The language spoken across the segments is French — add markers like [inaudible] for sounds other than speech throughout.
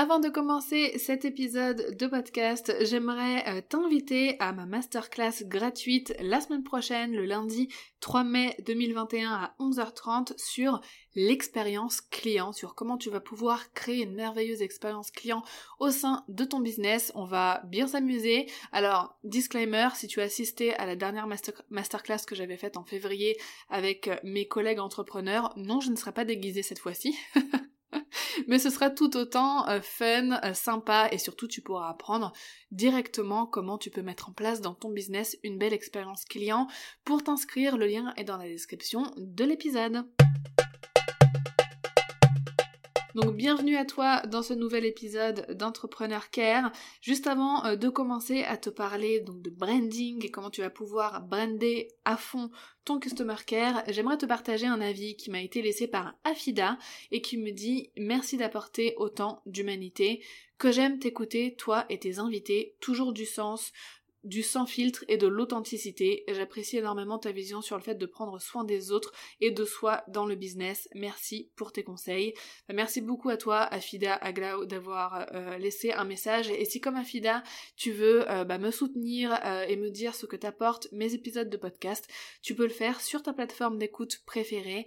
Avant de commencer cet épisode de podcast, j'aimerais euh, t'inviter à ma masterclass gratuite la semaine prochaine, le lundi 3 mai 2021 à 11h30 sur l'expérience client, sur comment tu vas pouvoir créer une merveilleuse expérience client au sein de ton business. On va bien s'amuser. Alors, disclaimer, si tu as assisté à la dernière masterclass que j'avais faite en février avec mes collègues entrepreneurs, non, je ne serai pas déguisée cette fois-ci. [laughs] Mais ce sera tout autant euh, fun, euh, sympa et surtout tu pourras apprendre directement comment tu peux mettre en place dans ton business une belle expérience client. Pour t'inscrire, le lien est dans la description de l'épisode. Donc bienvenue à toi dans ce nouvel épisode d'Entrepreneur Care. Juste avant euh, de commencer à te parler de branding et comment tu vas pouvoir brander à fond ton Customer Care, j'aimerais te partager un avis qui m'a été laissé par Afida et qui me dit merci d'apporter autant d'humanité, que j'aime t'écouter, toi et tes invités, toujours du sens, du sans filtre et de l'authenticité. J'apprécie énormément ta vision sur le fait de prendre soin des autres et de soi dans le business. Merci pour tes conseils. Bah, merci beaucoup à toi, Afida Aglau, d'avoir euh, laissé un message. Et si comme Afida, tu veux euh, bah, me soutenir euh, et me dire ce que t'apportent mes épisodes de podcast, tu peux le faire sur ta plateforme d'écoute préférée.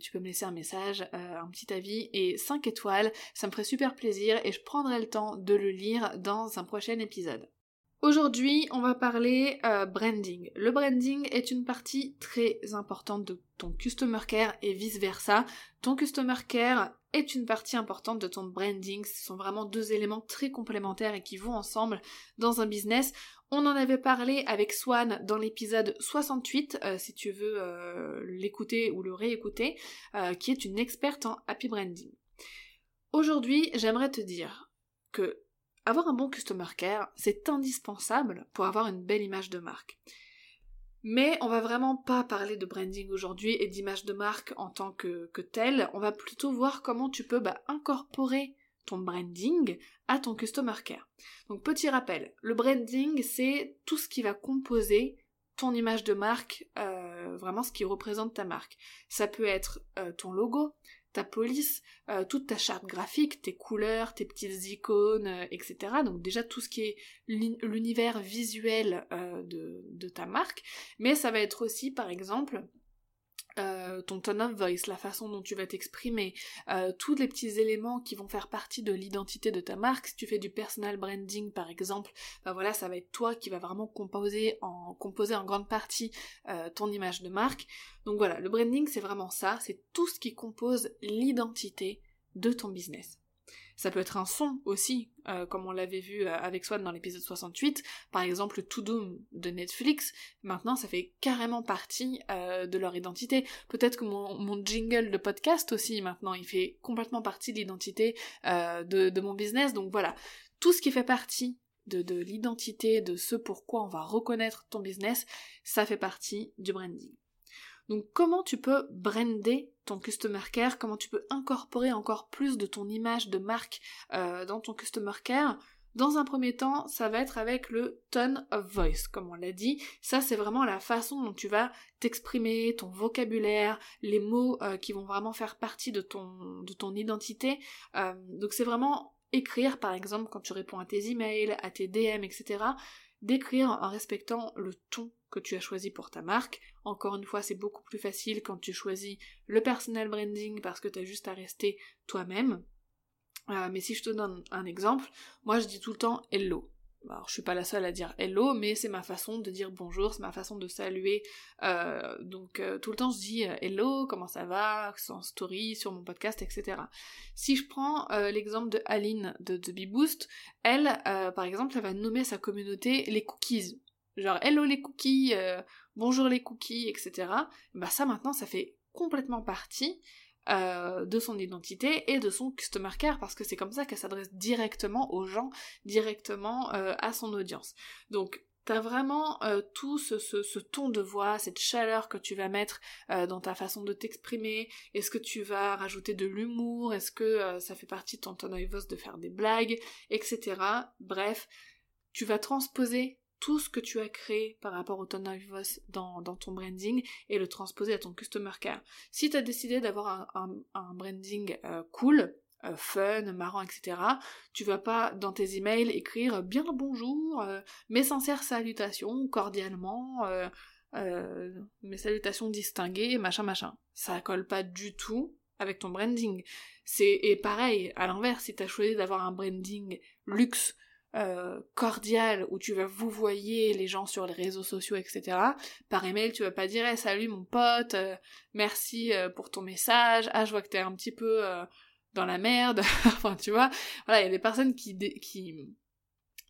tu peux me laisser un message, un petit avis et 5 étoiles. Ça me ferait super plaisir et je prendrai le temps de le lire dans un prochain épisode. Aujourd'hui, on va parler euh, branding. Le branding est une partie très importante de ton customer care et vice versa. Ton customer care est une partie importante de ton branding. Ce sont vraiment deux éléments très complémentaires et qui vont ensemble dans un business. On en avait parlé avec Swan dans l'épisode 68, euh, si tu veux euh, l'écouter ou le réécouter, qui est une experte en happy branding. Aujourd'hui, j'aimerais te dire que avoir un bon customer care, c'est indispensable pour avoir une belle image de marque. Mais on va vraiment pas parler de branding aujourd'hui et d'image de marque en tant que, telle, on va plutôt voir comment tu peux bah, incorporer ton branding à ton customer care. Donc petit rappel, le branding c'est tout ce qui va composer ton image de marque, euh, vraiment ce qui représente ta marque. Ça peut être euh, ton logo, ta police, euh, toute ta charte graphique, tes couleurs, tes petites icônes, euh, etc. Donc déjà tout ce qui est l'univers visuel euh, de, de, ta marque, mais ça va être aussi par exemple euh, ton tone of voice, la façon dont tu vas t'exprimer, euh, tous les petits éléments qui vont faire partie de l'identité de ta marque. Si tu fais du personal branding par exemple, ben voilà, ça va être toi qui va vraiment composer en, composer en grande partie euh, ton image de marque. Donc voilà, le branding c'est vraiment ça, c'est tout ce qui compose l'identité de ton business. Ça peut être un son aussi, euh, comme on l'avait vu euh, avec Swan dans l'épisode 68. Par exemple, To Doom de Netflix, maintenant ça fait carrément partie euh, de leur identité. Peut-être que mon, jingle de podcast aussi, maintenant, il fait complètement partie de l'identité de, mon business. Donc voilà, tout ce qui fait partie de l'identité, de ce pourquoi on va reconnaître ton business, ça fait partie du branding. Donc comment tu peux brander ton customer care, comment tu peux incorporer encore plus de ton image de marque euh, dans ton customer care? Dans un premier temps, ça va être avec le tone of voice, comme on l'a dit. Ça, c'est vraiment la façon dont tu vas t'exprimer, ton vocabulaire, les mots euh, qui vont vraiment faire partie de ton, de ton identité. Euh, donc c'est vraiment écrire, par exemple, quand tu réponds à tes emails, à tes DM, etc., d'écrire en respectant le ton que tu as choisi pour ta marque. Encore une fois, c'est beaucoup plus facile quand tu choisis le personal branding parce que tu as juste à rester toi-même. Euh, mais si je te donne un exemple, moi je dis tout le temps hello. Alors je suis pas la seule à dire hello, mais c'est ma façon de dire bonjour, c'est ma façon de saluer. Euh, donc euh, tout le temps je dis euh, hello, comment ça va, en story, sur mon podcast, etc. Si je prends l'exemple de Aline de The Bee Boost, elle, par exemple, elle va nommer sa communauté les cookies. Genre hello les cookies, bonjour les cookies, etc. Bah ça maintenant ça fait complètement partie euh, de son identité et de son customer care parce que c'est comme ça qu'elle s'adresse directement aux gens, directement euh, à son audience. Donc T'as vraiment euh, tout ce, ton de voix, cette chaleur que tu vas mettre dans ta façon de t'exprimer. Est-ce que tu vas rajouter de l'humour? Est-ce que ça fait partie de ton voice de faire des blagues, etc. Bref, tu vas transposer tout ce que tu as créé par rapport au of voice dans, ton branding et le transposer à ton customer care. Si tu as décidé d'avoir un, branding euh, cool, euh, fun, marrant, etc., tu vas pas dans tes emails écrire bien le bonjour, euh, mes sincères salutations, cordialement, mes salutations distinguées, machin machin. Ça colle pas du tout avec ton branding. C'est et pareil, à l'inverse, si tu as choisi d'avoir un branding luxe, euh, cordial où tu vas vous voyer les gens sur les réseaux sociaux, etc. Par email, tu vas pas dire salut mon pote, euh, merci euh, pour ton message, ah je vois que t'es un petit peu dans la merde, [laughs] enfin tu vois, voilà, il y a des personnes qui, qui,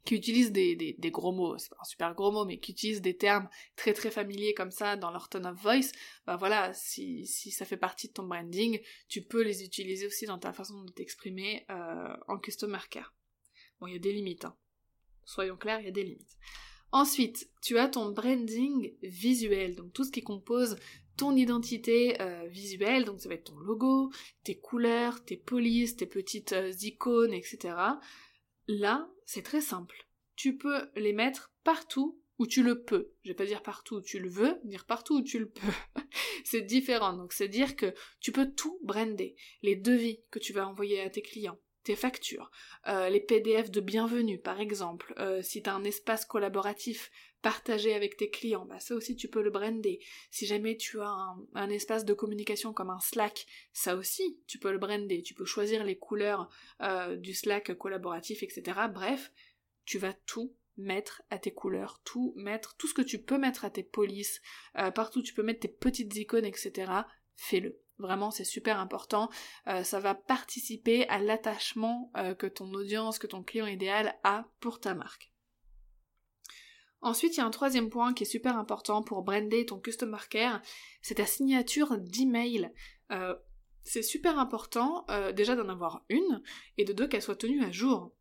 qui utilisent des, des, gros mots, c'est pas un super gros mot, mais qui utilisent des termes très très familiers comme ça dans leur tone of voice, bah voilà, si, si ça fait partie de ton branding, tu peux les utiliser aussi dans ta façon de t'exprimer en customer care. Il y a des limites, hein. Soyons clairs, il y a des limites. Ensuite, tu as ton branding visuel, donc tout ce qui compose ton identité euh, visuelle, donc ça va être ton logo, tes couleurs, tes polices, tes petites euh, icônes, etc. Là, c'est très simple. Tu peux les mettre partout où tu le peux. Je vais pas dire partout où tu le veux, dire partout où tu le peux. [laughs] c'est différent. Donc c'est dire que tu peux tout brander. Les devis que tu vas envoyer à tes clients, tes factures, euh, les PDF de bienvenue par exemple, euh, si tu as un espace collaboratif partagé avec tes clients, bah ça aussi tu peux le brander. Si jamais tu as un, espace de communication comme un Slack, ça aussi tu peux le brander. Tu peux choisir les couleurs euh, du Slack collaboratif, etc. Bref, tu vas tout mettre à tes couleurs, tout mettre, tout ce que tu peux mettre à tes polices, partout tu peux mettre tes petites icônes, etc. Fais-le. Vraiment, c'est super important. Euh, ça va participer à l'attachement euh, que ton audience, que ton client idéal a pour ta marque. Ensuite, il y a un troisième point qui est super important pour brander ton customer care, c'est ta signature d'email. Euh, c'est super important déjà d'en avoir une et de deux qu'elle soit tenue à jour.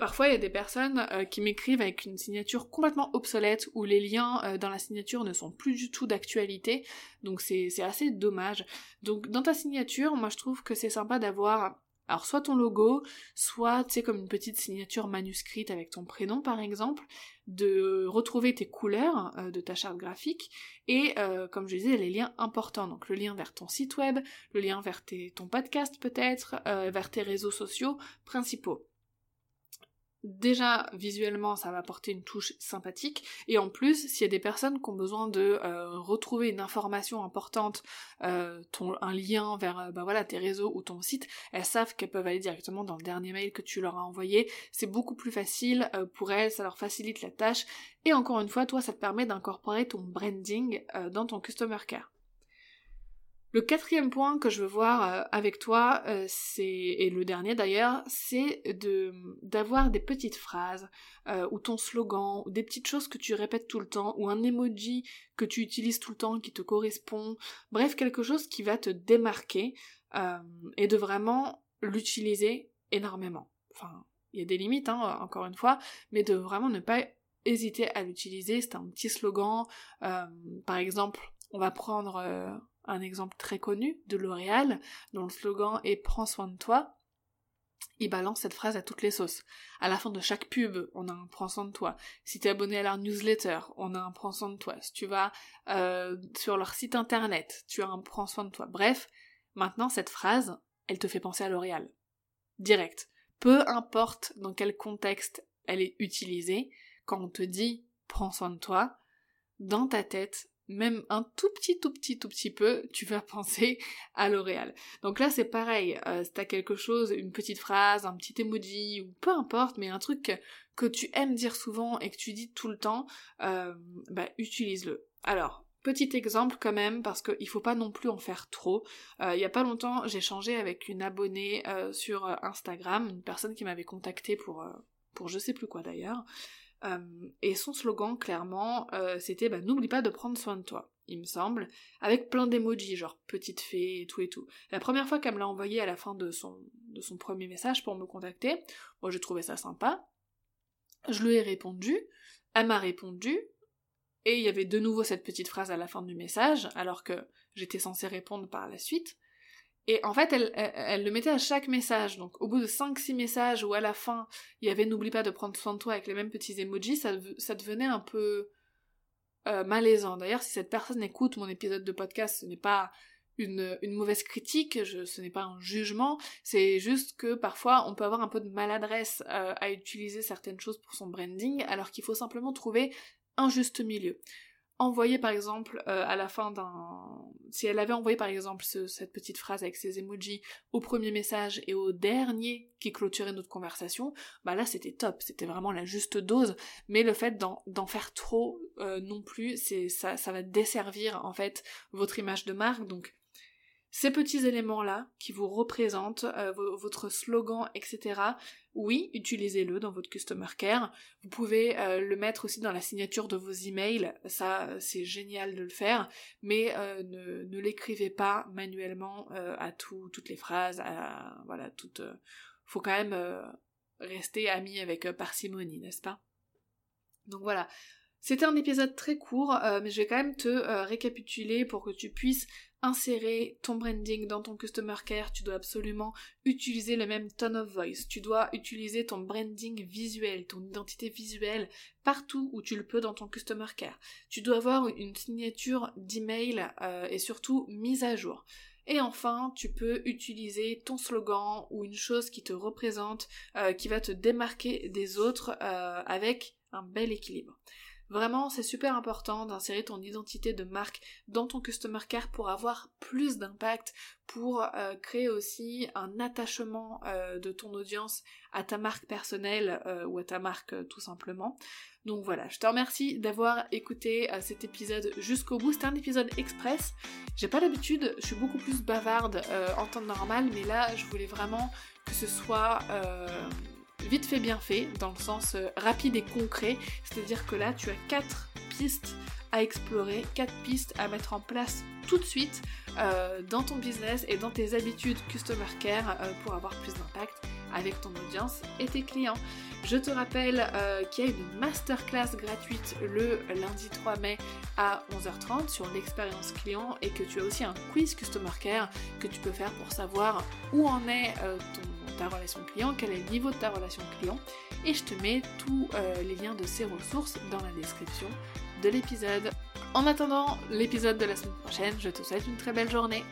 Parfois, il y a des personnes euh, qui m'écrivent avec une signature complètement obsolète où les liens euh, dans la signature ne sont plus du tout d'actualité, donc c'est assez dommage. Donc dans ta signature, moi je trouve que c'est sympa d'avoir soit ton logo, soit tu sais comme une petite signature manuscrite avec ton prénom par exemple, de retrouver tes couleurs euh, de ta charte graphique et comme je disais les liens importants, donc le lien vers ton site web, le lien vers ton podcast peut-être, vers tes réseaux sociaux principaux. Déjà, visuellement, ça va apporter une touche sympathique, et en plus, s'il y a des personnes qui ont besoin de euh, retrouver une information importante, euh, un lien vers euh, bah tes réseaux ou ton site, elles savent qu'elles peuvent aller directement dans le dernier mail que tu leur as envoyé. C'est beaucoup plus facile pour elles, ça leur facilite la tâche, et encore une fois, toi, ça te permet d'incorporer ton branding dans ton customer care. Le quatrième point que je veux voir euh, avec toi, euh, c'est et le dernier d'ailleurs, c'est d'avoir des petites phrases euh, ou ton slogan ou des petites choses que tu répètes tout le temps ou un emoji que tu utilises tout le temps qui te correspond. Bref, quelque chose qui va te démarquer et de vraiment l'utiliser énormément. Enfin, il y a des limites, hein, encore une fois, mais de vraiment ne pas hésiter à l'utiliser. C'est un petit slogan. par exemple, on va prendre un exemple très connu de L'Oréal, dont le slogan est Prends soin de toi. Il balance cette phrase à toutes les sauces. À la fin de chaque pub, on a un prends soin de toi. Si tu es abonné à leur newsletter, on a un prends soin de toi. Si tu vas euh, sur leur site internet, tu as un prends soin de toi. Bref, maintenant cette phrase, elle te fait penser à L'Oréal. Direct. Peu importe dans quel contexte elle est utilisée, quand on te dit prends soin de toi, dans ta tête, même un tout petit, tout petit, tout petit peu, tu vas [laughs] penser à L'Oréal. Donc là, c'est pareil. Euh, si t'as quelque chose, une petite phrase, un petit emoji, ou peu importe, mais un truc que, tu aimes dire souvent et que tu dis tout le temps, euh, bah, utilise-le. Alors, Petit exemple quand même, parce qu'il faut pas non plus en faire trop. Euh, il y a pas longtemps, j'ai changé avec une abonnée euh, sur Instagram, une personne qui m'avait contacté pour, pour je sais plus quoi d'ailleurs, euh, et son slogan, clairement, euh, c'était bah, N'oublie pas de prendre soin de toi, il me semble, avec plein d'emojis, genre petite fée et tout et tout. La première fois qu'elle me l'a envoyé à la fin de son, de son premier message pour me contacter, moi j'ai trouvé ça sympa. Je lui ai répondu, elle m'a répondu, et il y avait de nouveau cette petite phrase à la fin du message, alors que j'étais censée répondre par la suite. Et en fait, elle, le mettait à chaque message. Donc au bout de 5-6 messages où à la fin, il y avait n'oublie pas de prendre soin de toi avec les mêmes petits emojis, ça, devenait un peu euh, malaisant. D'ailleurs, si cette personne écoute mon épisode de podcast, ce n'est pas une, mauvaise critique, ce n'est pas un jugement, c'est juste que parfois on peut avoir un peu de maladresse euh, à utiliser certaines choses pour son branding, alors qu'il faut simplement trouver un juste milieu envoyer par exemple euh, à la fin d'un... Si elle avait envoyé par exemple cette petite phrase avec ses emojis au premier message et au dernier qui clôturait notre conversation, bah là c'était top, c'était vraiment la juste dose, mais le fait d'en faire trop euh, non plus, ça, va desservir en fait votre image de marque, ces petits éléments-là qui vous représentent, euh, votre slogan, etc., oui, utilisez-le dans votre Customer Care. Vous pouvez euh, le mettre aussi dans la signature de vos emails, ça c'est génial de le faire, mais euh, ne, l'écrivez pas manuellement à toutes les phrases, à, voilà, faut quand même rester ami avec parcimonie, n'est-ce pas? Donc voilà, c'était un épisode très court, mais je vais quand même te récapituler pour que tu puisses insérer ton branding dans ton customer care, tu dois absolument utiliser le même tone of voice, tu dois utiliser ton branding visuel, ton identité visuelle partout où tu le peux dans ton customer care. Tu dois avoir une signature d'email euh, et surtout mise à jour. Et enfin, tu peux utiliser ton slogan ou une chose qui te représente, euh, qui va te démarquer des autres euh, avec un bel équilibre. Vraiment, c'est super important d'insérer ton identité de marque dans ton customer care pour avoir plus d'impact, pour euh, créer aussi un attachement euh, de ton audience à ta marque personnelle euh, ou à ta marque tout simplement. Donc voilà, je te remercie d'avoir écouté cet épisode jusqu'au bout. C'était un épisode express. J'ai pas l'habitude, je suis beaucoup plus bavarde en temps normal, mais là, je voulais vraiment que ce soit vite fait bien fait, dans le sens euh, rapide et concret, c'est-à-dire que là tu as quatre pistes à explorer, quatre pistes à mettre en place tout de suite euh, dans ton business et dans tes habitudes customer care euh, pour avoir plus d'impact avec ton audience et tes clients. Je te rappelle qu'il y a une masterclass gratuite le lundi 3 mai à 11h30 sur l'expérience client et que tu as aussi un quiz customer care que tu peux faire pour savoir où en est ton ta relation client, quel est le niveau de ta relation client, et je te mets tous euh, les liens de ces ressources dans la description de l'épisode. En attendant l'épisode de la semaine prochaine, je te souhaite une très belle journée.